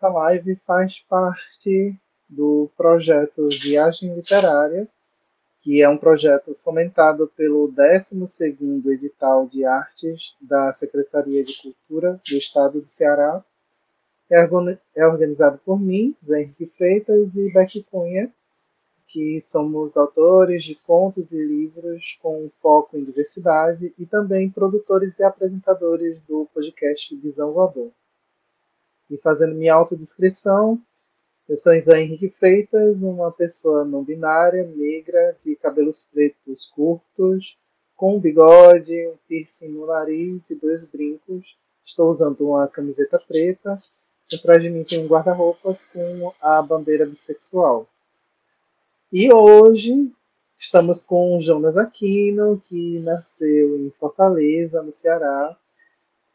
essa live faz parte do projeto Viagem Literária, que é um projeto fomentado pelo 12º Edital de Artes da Secretaria de Cultura do Estado do Ceará. É, é organizado por mim, Zé Henrique Freitas e Becky Cunha, que somos autores de contos e livros com foco em diversidade e também produtores e apresentadores do podcast Visão Voador. E fazendo minha autodescrição, eu sou Zé Henrique Freitas, uma pessoa não binária, negra, de cabelos pretos curtos, com um bigode, um piercing no nariz e dois brincos. Estou usando uma camiseta preta. Atrás de mim tem um guarda-roupas com a bandeira bissexual. E hoje estamos com o Jonas Aquino, que nasceu em Fortaleza, no Ceará.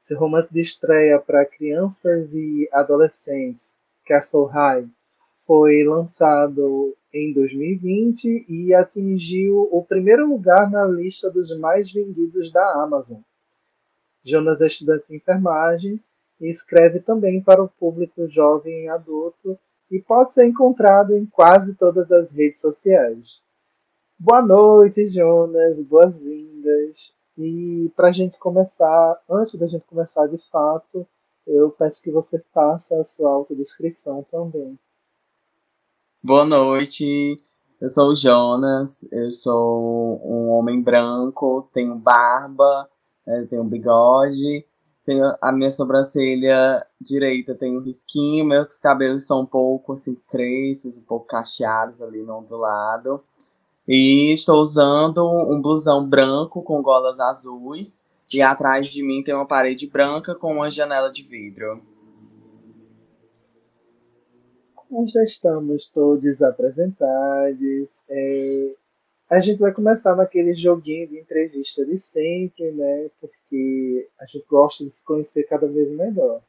Seu romance de estreia para crianças e adolescentes, Castle High, foi lançado em 2020 e atingiu o primeiro lugar na lista dos mais vendidos da Amazon. Jonas é estudante de enfermagem e escreve também para o público jovem e adulto e pode ser encontrado em quase todas as redes sociais. Boa noite, Jonas, boas-vindas. E para a gente começar, antes da gente começar de fato, eu peço que você faça a sua autodescrição também. Boa noite, eu sou o Jonas, eu sou um homem branco, tenho barba, né, tenho bigode, tenho a minha sobrancelha direita tem um risquinho, meus cabelos são um pouco assim crespos, um pouco cacheados ali no do lado. E estou usando um blusão branco com golas azuis e atrás de mim tem uma parede branca com uma janela de vidro. Nós já estamos todos apresentados. É, a gente vai começar naquele joguinho de entrevista de sempre, né? Porque a gente gosta de se conhecer cada vez melhor.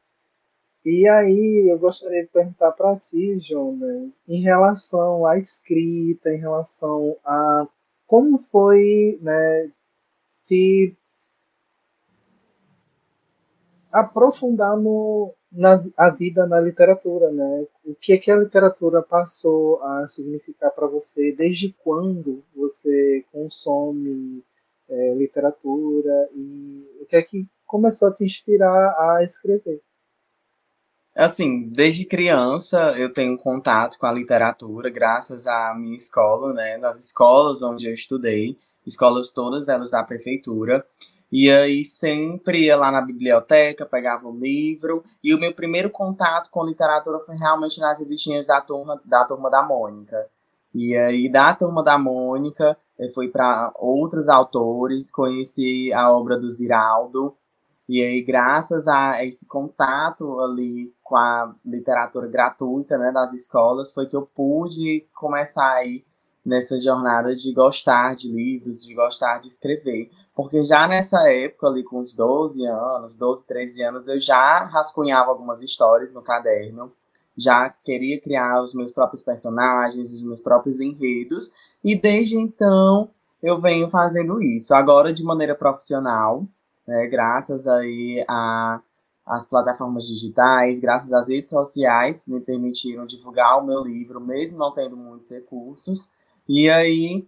E aí eu gostaria de perguntar para ti, Jonas, em relação à escrita, em relação a como foi, né, se aprofundar no, na a vida na literatura, né? O que é que a literatura passou a significar para você? Desde quando você consome é, literatura e o que é que começou a te inspirar a escrever? Assim, desde criança eu tenho contato com a literatura, graças à minha escola, né? Nas escolas onde eu estudei, escolas todas elas da prefeitura. E aí sempre ia lá na biblioteca, pegava um livro. E o meu primeiro contato com literatura foi realmente nas revistinhas da turma da, turma da Mônica. E aí da turma da Mônica eu fui para outros autores, conheci a obra do Ziraldo. E aí, graças a esse contato ali com a literatura gratuita né, das escolas, foi que eu pude começar aí nessa jornada de gostar de livros, de gostar de escrever. Porque já nessa época, ali com uns 12 anos, 12, 13 anos, eu já rascunhava algumas histórias no caderno, já queria criar os meus próprios personagens, os meus próprios enredos, e desde então eu venho fazendo isso. Agora de maneira profissional, né, graças aí a as plataformas digitais, graças às redes sociais que me permitiram divulgar o meu livro, mesmo não tendo muitos recursos. E aí,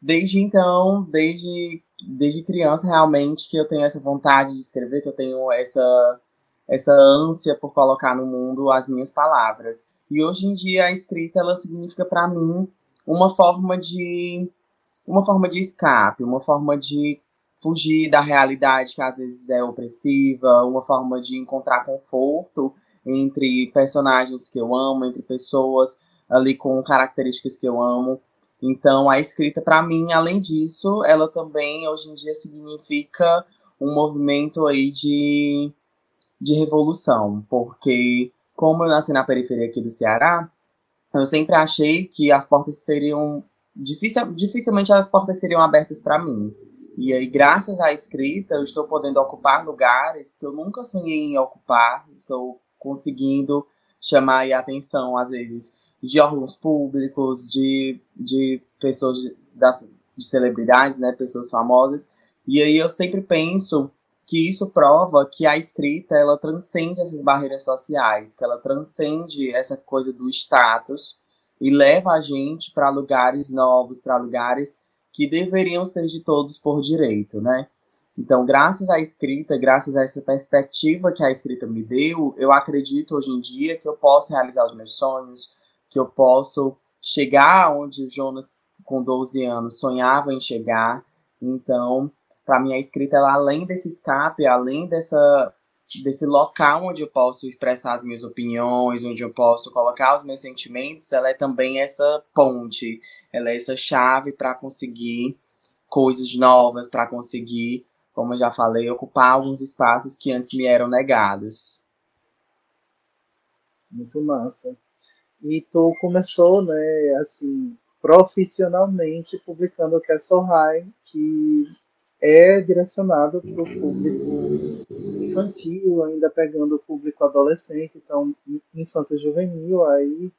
desde então, desde desde criança realmente que eu tenho essa vontade de escrever, que eu tenho essa essa ânsia por colocar no mundo as minhas palavras. E hoje em dia a escrita ela significa para mim uma forma de uma forma de escape, uma forma de fugir da realidade que às vezes é opressiva, uma forma de encontrar conforto entre personagens que eu amo, entre pessoas ali com características que eu amo. Então, a escrita, para mim, além disso, ela também, hoje em dia, significa um movimento aí de, de revolução, porque, como eu nasci na periferia aqui do Ceará, eu sempre achei que as portas seriam. Dificil, dificilmente as portas seriam abertas para mim. E aí, graças à escrita, eu estou podendo ocupar lugares que eu nunca sonhei em ocupar, estou conseguindo chamar a atenção, às vezes, de órgãos públicos, de, de pessoas, das, de celebridades, né, pessoas famosas. E aí eu sempre penso que isso prova que a escrita ela transcende essas barreiras sociais, que ela transcende essa coisa do status e leva a gente para lugares novos, para lugares que deveriam ser de todos por direito, né? Então, graças à escrita, graças a essa perspectiva que a escrita me deu, eu acredito hoje em dia que eu posso realizar os meus sonhos, que eu posso chegar onde o Jonas, com 12 anos, sonhava em chegar. Então, para mim, a escrita, ela, além desse escape, além dessa, desse local onde eu posso expressar as minhas opiniões, onde eu posso colocar os meus sentimentos, ela é também essa ponte, ela é essa chave para conseguir coisas novas, para conseguir, como eu já falei, ocupar alguns espaços que antes me eram negados. Muito massa. E tu começou, né, assim, profissionalmente publicando Castle High, que é direcionado para o público infantil, ainda pegando o público adolescente, então infanto juvenil aí.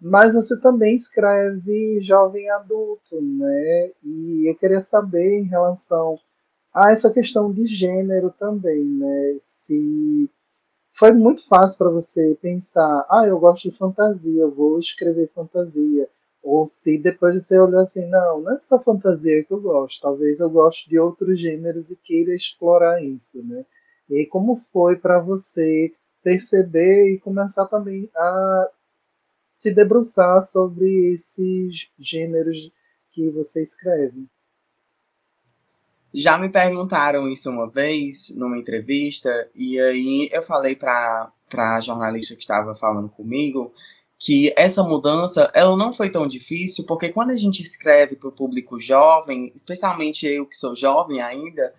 Mas você também escreve jovem adulto, né? E eu queria saber em relação a essa questão de gênero também, né? Se foi muito fácil para você pensar, ah, eu gosto de fantasia, vou escrever fantasia. Ou se depois você olhar assim, não, não é só fantasia que eu gosto, talvez eu goste de outros gêneros e queira explorar isso, né? E como foi para você perceber e começar também a se debruçar sobre esses gêneros que você escreve? Já me perguntaram isso uma vez numa entrevista e aí eu falei para para a jornalista que estava falando comigo que essa mudança ela não foi tão difícil porque quando a gente escreve para o público jovem, especialmente eu que sou jovem ainda,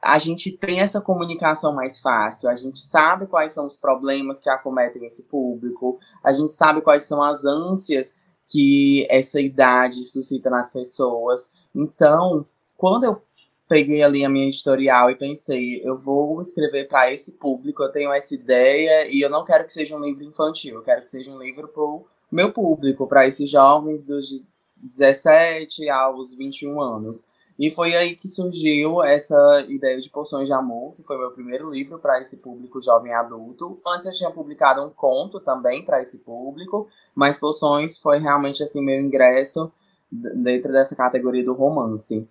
a gente tem essa comunicação mais fácil, a gente sabe quais são os problemas que acometem esse público, a gente sabe quais são as ânsias que essa idade suscita nas pessoas. Então, quando eu peguei ali a minha editorial e pensei, eu vou escrever para esse público, eu tenho essa ideia e eu não quero que seja um livro infantil, eu quero que seja um livro para o meu público, para esses jovens dos 17 aos 21 anos. E foi aí que surgiu essa ideia de Poções de Amor, que foi meu primeiro livro para esse público jovem adulto. Antes eu tinha publicado um conto também para esse público, mas Poções foi realmente assim meu ingresso dentro dessa categoria do romance.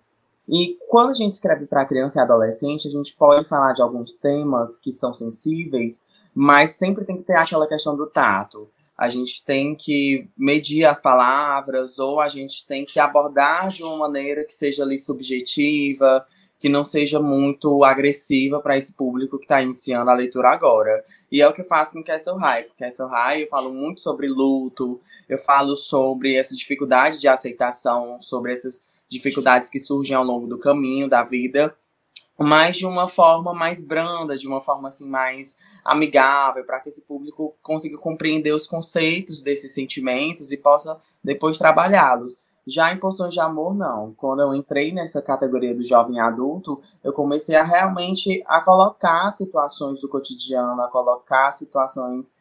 E quando a gente escreve para criança e adolescente, a gente pode falar de alguns temas que são sensíveis, mas sempre tem que ter aquela questão do tato. A gente tem que medir as palavras, ou a gente tem que abordar de uma maneira que seja ali subjetiva, que não seja muito agressiva para esse público que está iniciando a leitura agora. E é o que eu faço com Castle High. Castle High eu falo muito sobre luto, eu falo sobre essa dificuldade de aceitação, sobre essas dificuldades que surgem ao longo do caminho da vida, mas de uma forma mais branda, de uma forma assim mais amigável, para que esse público consiga compreender os conceitos desses sentimentos e possa depois trabalhá-los. Já em Poções de Amor, não. Quando eu entrei nessa categoria do jovem adulto, eu comecei a realmente a colocar situações do cotidiano, a colocar situações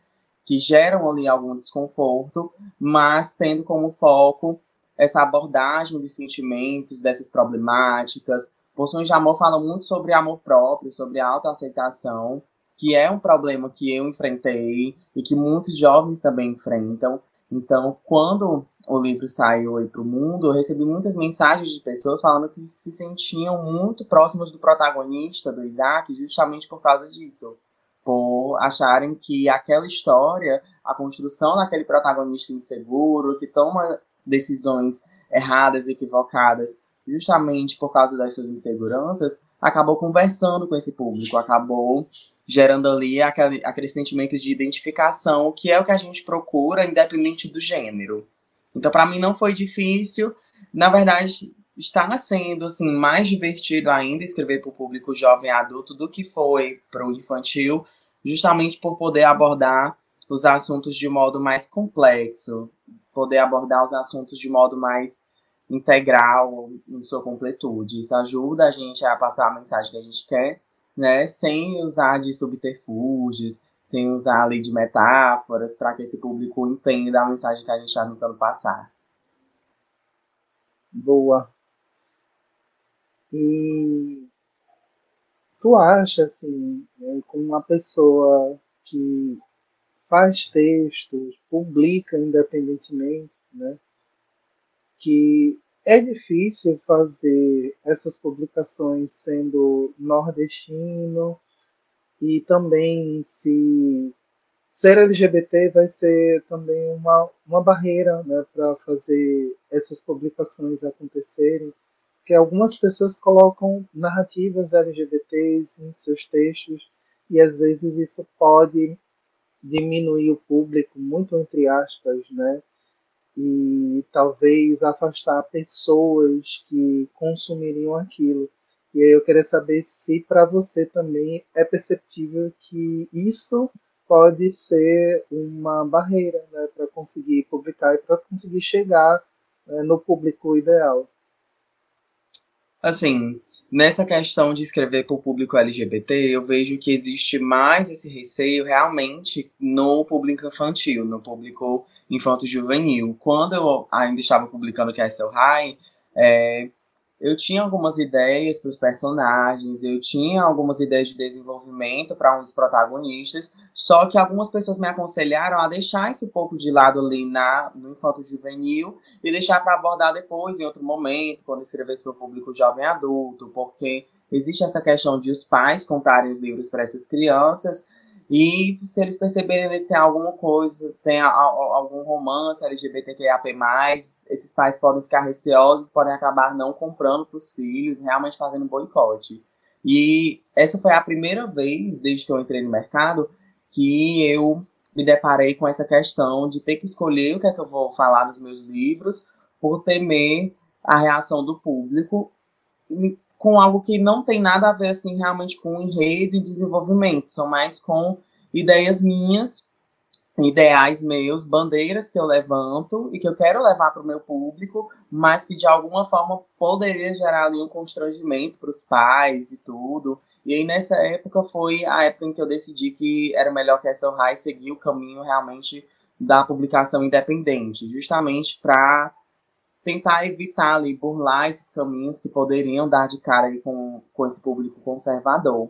que geram ali algum desconforto, mas tendo como foco essa abordagem dos sentimentos, dessas problemáticas. Poções de Amor falam muito sobre amor próprio, sobre autoaceitação, que é um problema que eu enfrentei e que muitos jovens também enfrentam. Então, quando o livro saiu para o mundo, eu recebi muitas mensagens de pessoas falando que se sentiam muito próximos do protagonista, do Isaac, justamente por causa disso. Por acharem que aquela história, a construção daquele protagonista inseguro, que toma decisões erradas, equivocadas, justamente por causa das suas inseguranças, acabou conversando com esse público, acabou gerando ali aquele, sentimento de identificação, que é o que a gente procura, independente do gênero. Então, para mim, não foi difícil. Na verdade, está sendo assim, mais divertido ainda escrever para o público jovem adulto do que foi para o infantil, justamente por poder abordar os assuntos de modo mais complexo, poder abordar os assuntos de modo mais integral, em sua completude. Isso ajuda a gente a passar a mensagem que a gente quer, né, sem usar de subterfúgios, sem usar ali de metáforas, para que esse público entenda a mensagem que a gente está tentando passar. Boa. E tu acha, assim, né, como uma pessoa que faz textos, publica independentemente, né, que é difícil fazer essas publicações sendo nordestino e também se ser LGBT vai ser também uma, uma barreira né, para fazer essas publicações acontecerem, porque algumas pessoas colocam narrativas LGBTs em seus textos e às vezes isso pode diminuir o público, muito entre aspas, né? E talvez afastar pessoas que consumiriam aquilo. E aí eu queria saber se para você também é perceptível que isso pode ser uma barreira né, para conseguir publicar e para conseguir chegar né, no público ideal. Assim, nessa questão de escrever para o público LGBT, eu vejo que existe mais esse receio realmente no público infantil, no público infanto-juvenil. Quando eu ainda estava publicando Castle High, é, eu tinha algumas ideias para os personagens, eu tinha algumas ideias de desenvolvimento para um dos protagonistas, só que algumas pessoas me aconselharam a deixar isso um pouco de lado ali na, no infanto juvenil e deixar para abordar depois, em outro momento, quando escrevesse para o público jovem adulto, porque existe essa questão de os pais comprarem os livros para essas crianças e se eles perceberem que tem alguma coisa, tem a, a, algum romance LGBTQIAP+, esses pais podem ficar receosos, podem acabar não comprando para os filhos, realmente fazendo boicote. E essa foi a primeira vez, desde que eu entrei no mercado, que eu me deparei com essa questão de ter que escolher o que é que eu vou falar nos meus livros, por temer a reação do público com algo que não tem nada a ver assim realmente com enredo e desenvolvimento, são mais com ideias minhas, ideais meus, bandeiras que eu levanto e que eu quero levar para o meu público, mas que de alguma forma poderia gerar ali um constrangimento para os pais e tudo. E aí nessa época foi a época em que eu decidi que era melhor que essa High seguir o caminho realmente da publicação independente, justamente para tentar evitar ali, burlar esses caminhos que poderiam dar de cara com, com esse público conservador.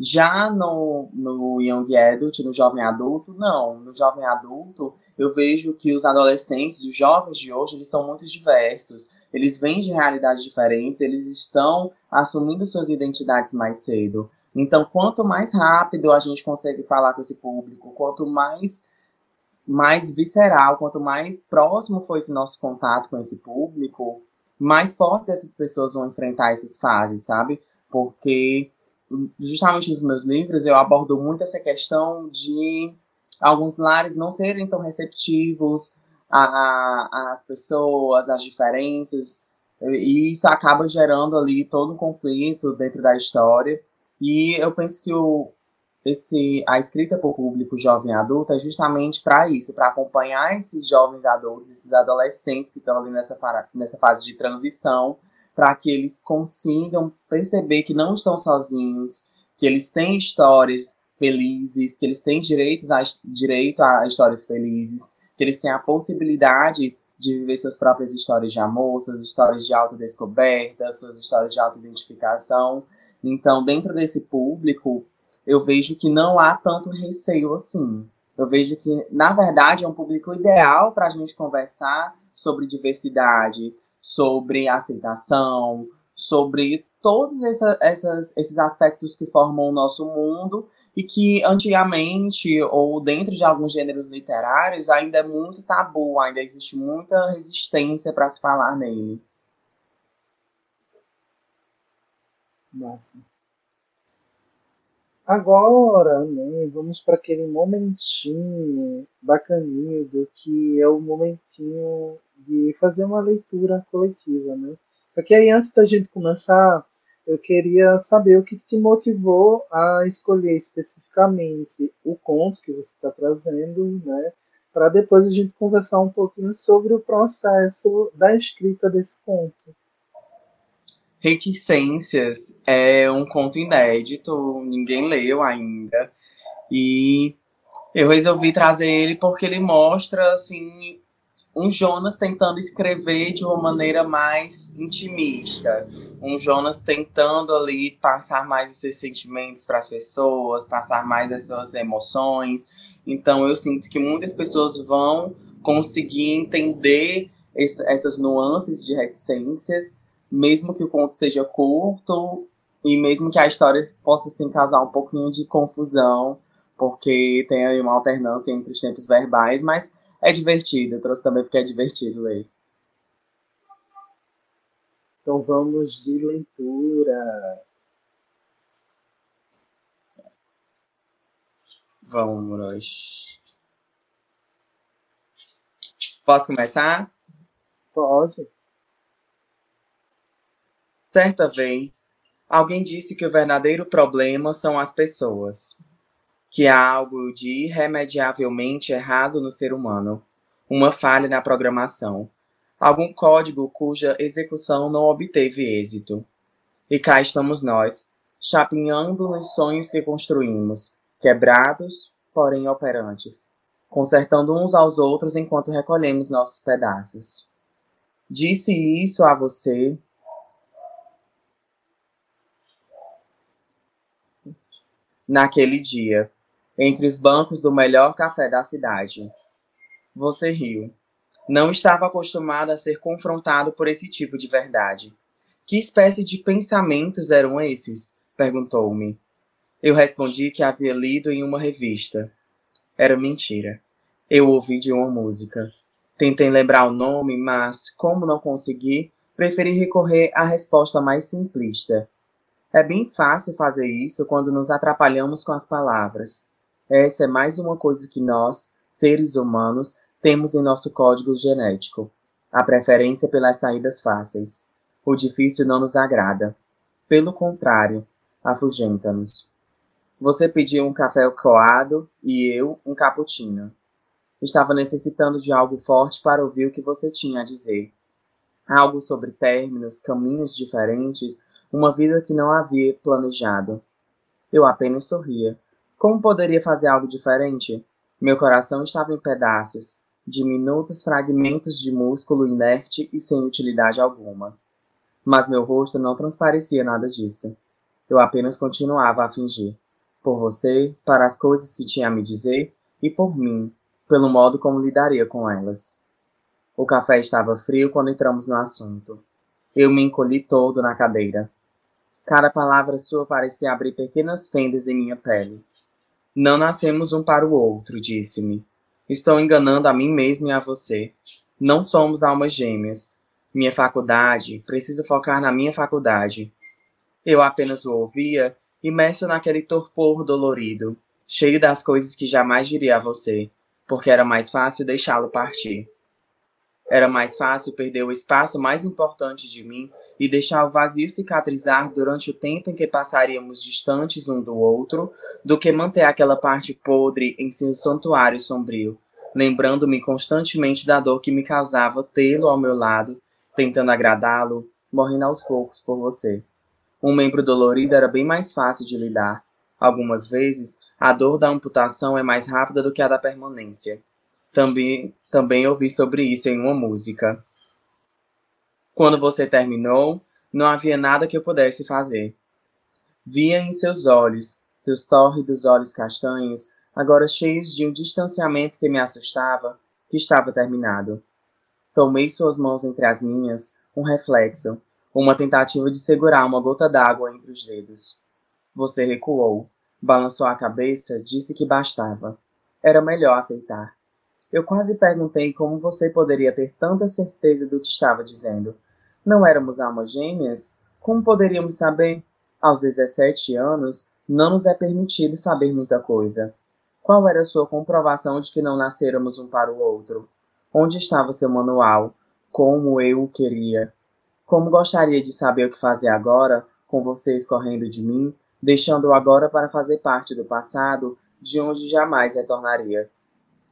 Já no, no Young Adult, no jovem adulto, não. No jovem adulto, eu vejo que os adolescentes, os jovens de hoje, eles são muito diversos. Eles vêm de realidades diferentes, eles estão assumindo suas identidades mais cedo. Então, quanto mais rápido a gente consegue falar com esse público, quanto mais mais visceral, quanto mais próximo for esse nosso contato com esse público, mais fortes essas pessoas vão enfrentar essas fases, sabe? Porque justamente nos meus livros eu abordo muito essa questão de alguns lares não serem tão receptivos às pessoas, às diferenças, e isso acaba gerando ali todo um conflito dentro da história. E eu penso que o, esse, a escrita para o público jovem adulto é justamente para isso, para acompanhar esses jovens adultos, esses adolescentes que estão ali nessa, nessa fase de transição, para que eles consigam perceber que não estão sozinhos, que eles têm histórias felizes, que eles têm direitos a, direito a histórias felizes, que eles têm a possibilidade de viver suas próprias histórias de amor, suas histórias de autodescoberta, suas histórias de autoidentificação. Então, dentro desse público, eu vejo que não há tanto receio assim. Eu vejo que, na verdade, é um público ideal para a gente conversar sobre diversidade, sobre aceitação, sobre todos essa, essas, esses aspectos que formam o nosso mundo e que antigamente, ou dentro de alguns gêneros literários, ainda é muito tabu, ainda existe muita resistência para se falar neles. Nossa. Agora, né, vamos para aquele momentinho bacaninho do que é o momentinho de fazer uma leitura coletiva, né? Só que aí, antes da gente começar, eu queria saber o que te motivou a escolher especificamente o conto que você está trazendo, né? Para depois a gente conversar um pouquinho sobre o processo da escrita desse conto. Reticências é um conto inédito, ninguém leu ainda. E eu resolvi trazer ele porque ele mostra assim um Jonas tentando escrever de uma maneira mais intimista, um Jonas tentando ali passar mais os seus sentimentos para as pessoas, passar mais as suas emoções. Então eu sinto que muitas pessoas vão conseguir entender esse, essas nuances de reticências, mesmo que o conto seja curto e mesmo que a história possa assim, causar um pouquinho de confusão, porque tem aí uma alternância entre os tempos verbais, mas é divertido. Eu trouxe também porque é divertido ler. Então vamos de leitura. Vamos. Posso começar? Pode. Certa vez, alguém disse que o verdadeiro problema são as pessoas que há algo de irremediavelmente errado no ser humano, uma falha na programação, algum código cuja execução não obteve êxito. E cá estamos nós, chapinhando nos sonhos que construímos, quebrados, porém operantes, consertando uns aos outros enquanto recolhemos nossos pedaços. Disse isso a você naquele dia, entre os bancos do melhor café da cidade. Você riu. Não estava acostumado a ser confrontado por esse tipo de verdade. Que espécie de pensamentos eram esses? perguntou-me. Eu respondi que havia lido em uma revista. Era mentira. Eu ouvi de uma música. Tentei lembrar o nome, mas, como não consegui, preferi recorrer à resposta mais simplista. É bem fácil fazer isso quando nos atrapalhamos com as palavras. Essa é mais uma coisa que nós, seres humanos, temos em nosso código genético: a preferência pelas saídas fáceis. O difícil não nos agrada. Pelo contrário, afugenta-nos. Você pediu um café coado e eu um cappuccino. Estava necessitando de algo forte para ouvir o que você tinha a dizer. Algo sobre términos, caminhos diferentes, uma vida que não havia planejado. Eu apenas sorria, como poderia fazer algo diferente? Meu coração estava em pedaços, diminutos fragmentos de músculo inerte e sem utilidade alguma. Mas meu rosto não transparecia nada disso. Eu apenas continuava a fingir. Por você, para as coisas que tinha a me dizer, e por mim, pelo modo como lidaria com elas. O café estava frio quando entramos no assunto. Eu me encolhi todo na cadeira. Cada palavra sua parecia abrir pequenas fendas em minha pele. Não nascemos um para o outro, disse-me. Estou enganando a mim mesmo e a você. Não somos almas gêmeas. Minha faculdade, preciso focar na minha faculdade. Eu apenas o ouvia, imerso naquele torpor dolorido, cheio das coisas que jamais diria a você, porque era mais fácil deixá-lo partir. Era mais fácil perder o espaço mais importante de mim e deixar o vazio cicatrizar durante o tempo em que passaríamos distantes um do outro, do que manter aquela parte podre em seu santuário sombrio, lembrando-me constantemente da dor que me causava tê-lo ao meu lado, tentando agradá-lo, morrendo aos poucos por você. Um membro dolorido era bem mais fácil de lidar. Algumas vezes, a dor da amputação é mais rápida do que a da permanência. Também, também ouvi sobre isso em uma música. Quando você terminou, não havia nada que eu pudesse fazer. Via em seus olhos, seus tórridos olhos castanhos, agora cheios de um distanciamento que me assustava, que estava terminado. Tomei suas mãos entre as minhas, um reflexo, uma tentativa de segurar uma gota d'água entre os dedos. Você recuou, balançou a cabeça, disse que bastava. Era melhor aceitar. Eu quase perguntei como você poderia ter tanta certeza do que estava dizendo. Não éramos almas gêmeas? Como poderíamos saber? Aos 17 anos, não nos é permitido saber muita coisa. Qual era sua comprovação de que não nascêramos um para o outro? Onde estava seu manual? Como eu o queria? Como gostaria de saber o que fazer agora, com você escorrendo de mim, deixando-o agora para fazer parte do passado, de onde jamais retornaria.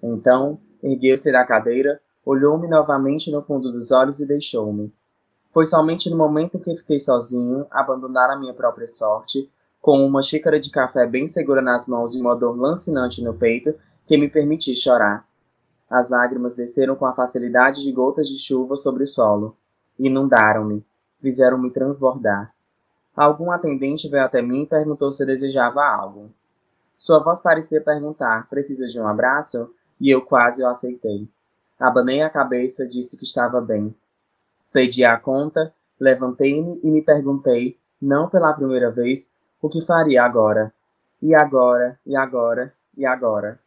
Então, Ergueu-se da cadeira, olhou-me novamente no fundo dos olhos e deixou-me. Foi somente no momento em que fiquei sozinho, abandonar a minha própria sorte, com uma xícara de café bem segura nas mãos e uma dor lancinante no peito, que me permiti chorar. As lágrimas desceram com a facilidade de gotas de chuva sobre o solo. Inundaram-me, fizeram-me transbordar. Algum atendente veio até mim e perguntou se eu desejava algo. Sua voz parecia perguntar: Precisa de um abraço? E eu quase o aceitei. Abanei a cabeça, disse que estava bem. Pedi a conta, levantei-me e me perguntei, não pela primeira vez, o que faria agora. E agora, e agora, e agora.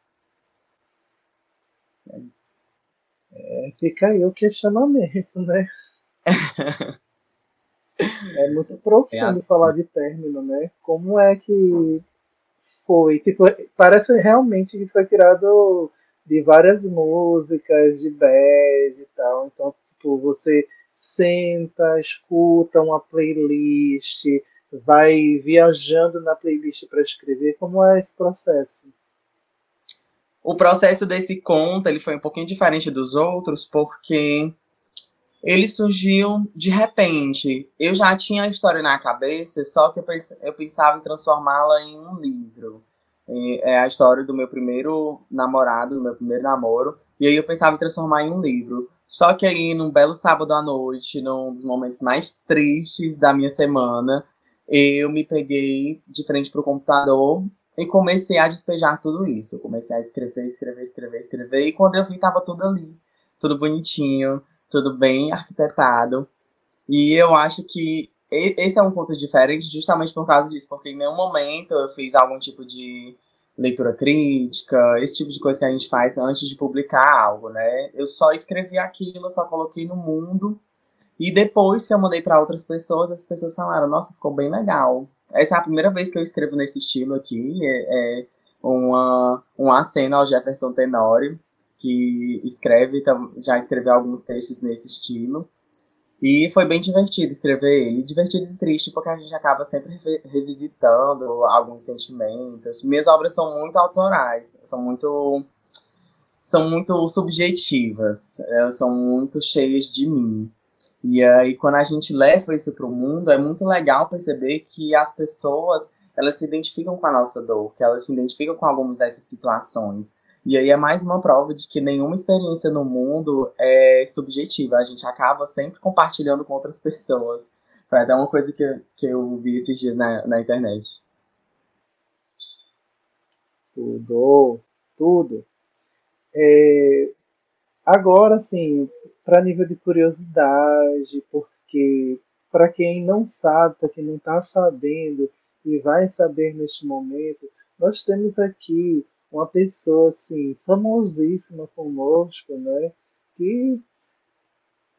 É, fica aí o questionamento, né? é muito profundo é falar de término, né? Como é que foi? Tipo, parece realmente que foi tirado de várias músicas de bad e tal. Então, tipo, você senta, escuta uma playlist, vai viajando na playlist para escrever. Como é esse processo? O processo desse conto ele foi um pouquinho diferente dos outros, porque ele surgiu de repente. Eu já tinha a história na cabeça, só que eu pensava em transformá-la em um livro. É a história do meu primeiro namorado, do meu primeiro namoro. E aí eu pensava em transformar em um livro. Só que aí, num belo sábado à noite, num dos momentos mais tristes da minha semana, eu me peguei de frente para o computador e comecei a despejar tudo isso. Eu comecei a escrever, escrever, escrever, escrever. E quando eu vi, tava tudo ali. Tudo bonitinho, tudo bem arquitetado. E eu acho que esse é um ponto diferente justamente por causa disso, porque em nenhum momento eu fiz algum tipo de leitura crítica, esse tipo de coisa que a gente faz antes de publicar algo, né? Eu só escrevi aquilo, só coloquei no mundo. E depois que eu mandei para outras pessoas, as pessoas falaram: Nossa, ficou bem legal. Essa é a primeira vez que eu escrevo nesse estilo aqui. É, é uma, um aceno ao Jefferson Tenório, que escreve, já escreveu alguns textos nesse estilo. E foi bem divertido escrever ele. Divertido e triste, porque a gente acaba sempre revisitando alguns sentimentos. Minhas obras são muito autorais, são muito. são muito subjetivas, são muito cheias de mim. E aí, quando a gente leva isso para o mundo, é muito legal perceber que as pessoas elas se identificam com a nossa dor, que elas se identificam com algumas dessas situações. E aí é mais uma prova de que nenhuma experiência no mundo é subjetiva. A gente acaba sempre compartilhando com outras pessoas. Foi até uma coisa que, eu, que eu vi esses dias na, na internet. Tudo, tudo. É, agora, assim, para nível de curiosidade, porque para quem não sabe, para quem não está sabendo e vai saber neste momento, nós temos aqui uma pessoa assim famosíssima conosco, né? Que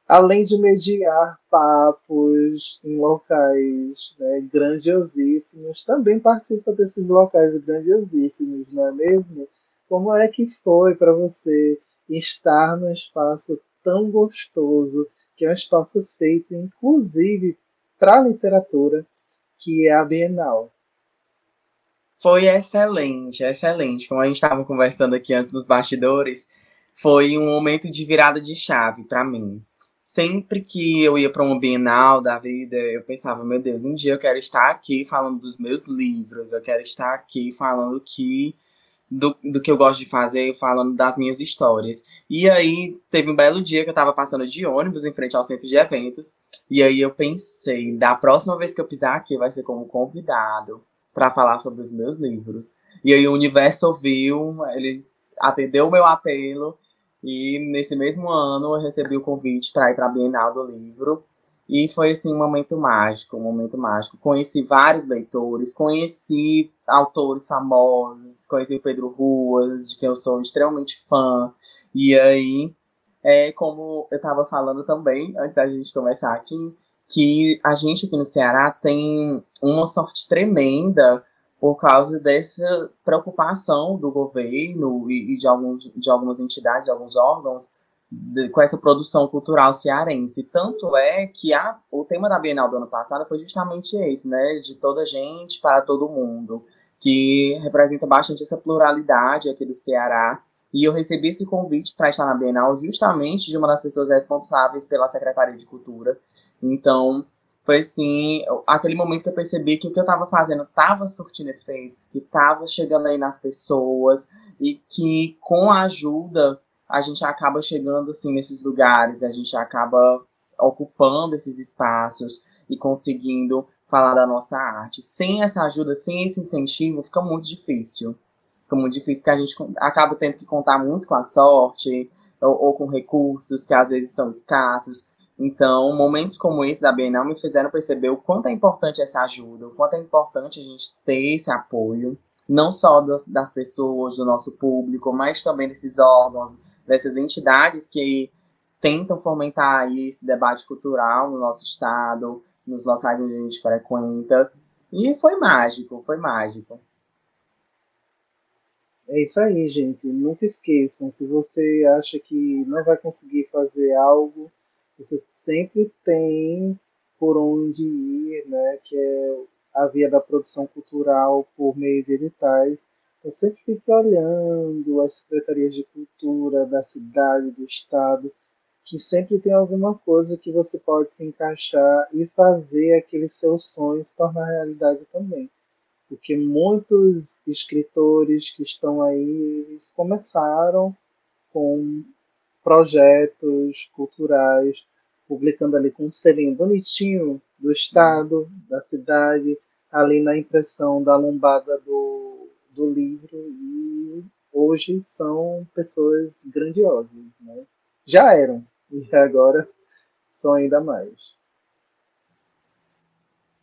além de mediar papos em locais né, grandiosíssimos, também participa desses locais grandiosíssimos, não é mesmo? Como é que foi para você estar num espaço tão gostoso, que é um espaço feito inclusive para a literatura, que é a Bienal? Foi excelente, excelente. Como a gente estava conversando aqui antes dos bastidores, foi um momento de virada de chave para mim. Sempre que eu ia para uma Bienal da vida, eu pensava, meu Deus, um dia eu quero estar aqui falando dos meus livros, eu quero estar aqui falando que do, do que eu gosto de fazer, falando das minhas histórias. E aí, teve um belo dia que eu tava passando de ônibus em frente ao centro de eventos. E aí eu pensei, da próxima vez que eu pisar aqui vai ser como convidado para falar sobre os meus livros. E aí o universo ouviu, ele atendeu o meu apelo e nesse mesmo ano eu recebi o convite para ir para a Bienal do Livro. E foi assim um momento mágico, um momento mágico. Conheci vários leitores, conheci autores famosos, conheci o Pedro Ruas, de quem eu sou extremamente fã. E aí, é, como eu estava falando também, antes da gente começar aqui, que a gente aqui no Ceará tem uma sorte tremenda por causa dessa preocupação do governo e, de, alguns, de algumas entidades, de alguns órgãos, de, com essa produção cultural cearense. Tanto é que a, o tema da Bienal do ano passado foi justamente esse, né? De toda gente para todo mundo, que representa bastante essa pluralidade aqui do Ceará. E eu recebi esse convite para estar na Bienal justamente de uma das pessoas responsáveis pela Secretaria de Cultura, então, foi assim, aquele momento que eu percebi que o que eu estava fazendo estava surtindo efeitos, que estava chegando aí nas pessoas e que com a ajuda a gente acaba chegando assim nesses lugares, a gente acaba ocupando esses espaços e conseguindo falar da nossa arte. Sem essa ajuda, sem esse incentivo, fica muito difícil. Fica muito difícil porque a gente acaba tendo que contar muito com a sorte ou, ou com recursos que às vezes são escassos. Então, momentos como esse da Bienal me fizeram perceber o quanto é importante essa ajuda, o quanto é importante a gente ter esse apoio, não só das, pessoas, do nosso público, mas também desses órgãos, dessas entidades que tentam fomentar aí esse debate cultural no nosso estado, nos locais onde a gente frequenta. E foi mágico, foi mágico. É isso aí, gente. Nunca esqueçam, se você acha que não vai conseguir fazer algo, você sempre tem por onde ir, né? Que é a via da produção cultural por meio de editais. Então sempre fique olhando as secretarias de cultura da cidade, do estado, que sempre tem alguma coisa que você pode se encaixar e fazer aqueles seus sonhos tornar realidade também. Porque muitos escritores que estão aí, eles começaram com projetos culturais, publicando ali com um selinho bonitinho do estado, da cidade, ali na impressão da lombada do, do livro, e hoje são pessoas grandiosas, né? Já eram, e agora são ainda mais.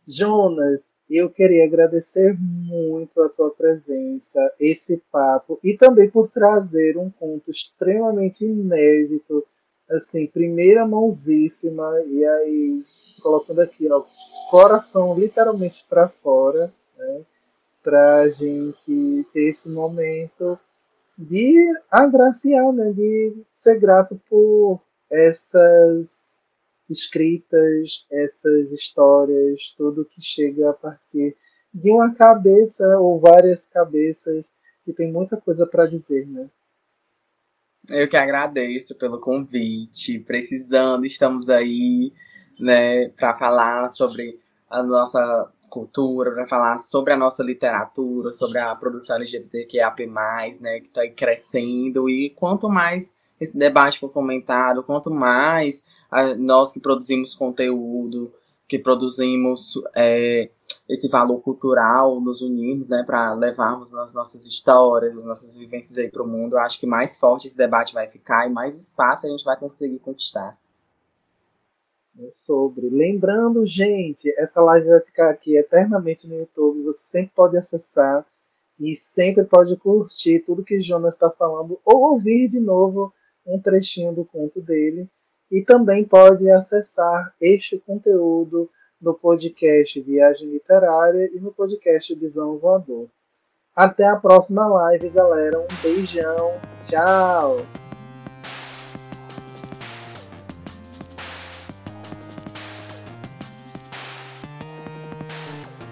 Jonas, eu queria agradecer muito a tua presença, esse papo, e também por trazer um conto extremamente inédito, assim, primeira mãozíssima, e aí colocando aqui, ó, coração literalmente para fora, né, para a gente ter esse momento de agraciar, né, de ser grato por essas escritas, essas histórias, tudo que chega a partir de uma cabeça ou várias cabeças que tem muita coisa para dizer, né? Eu que agradeço pelo convite. Precisando, estamos aí, né, para falar sobre a nossa cultura, para falar sobre a nossa literatura, sobre a produção LGBTQIAP+, né, que está crescendo. E quanto mais esse debate for fomentado, quanto mais a, nós que produzimos conteúdo, que produzimos é, esse valor cultural, nos unirmos, né, para levarmos as nossas histórias, as nossas vivências aí para o mundo, eu acho que mais forte esse debate vai ficar e mais espaço a gente vai conseguir conquistar. É sobre. Lembrando, gente, essa live vai ficar aqui eternamente no YouTube, você sempre pode acessar e sempre pode curtir tudo que Jonas está falando ou ouvir de novo um trechinho do conto dele e também pode acessar este conteúdo no podcast Viagem Literária e no podcast Visão Voador. Até a próxima live, galera. Um beijão. Tchau!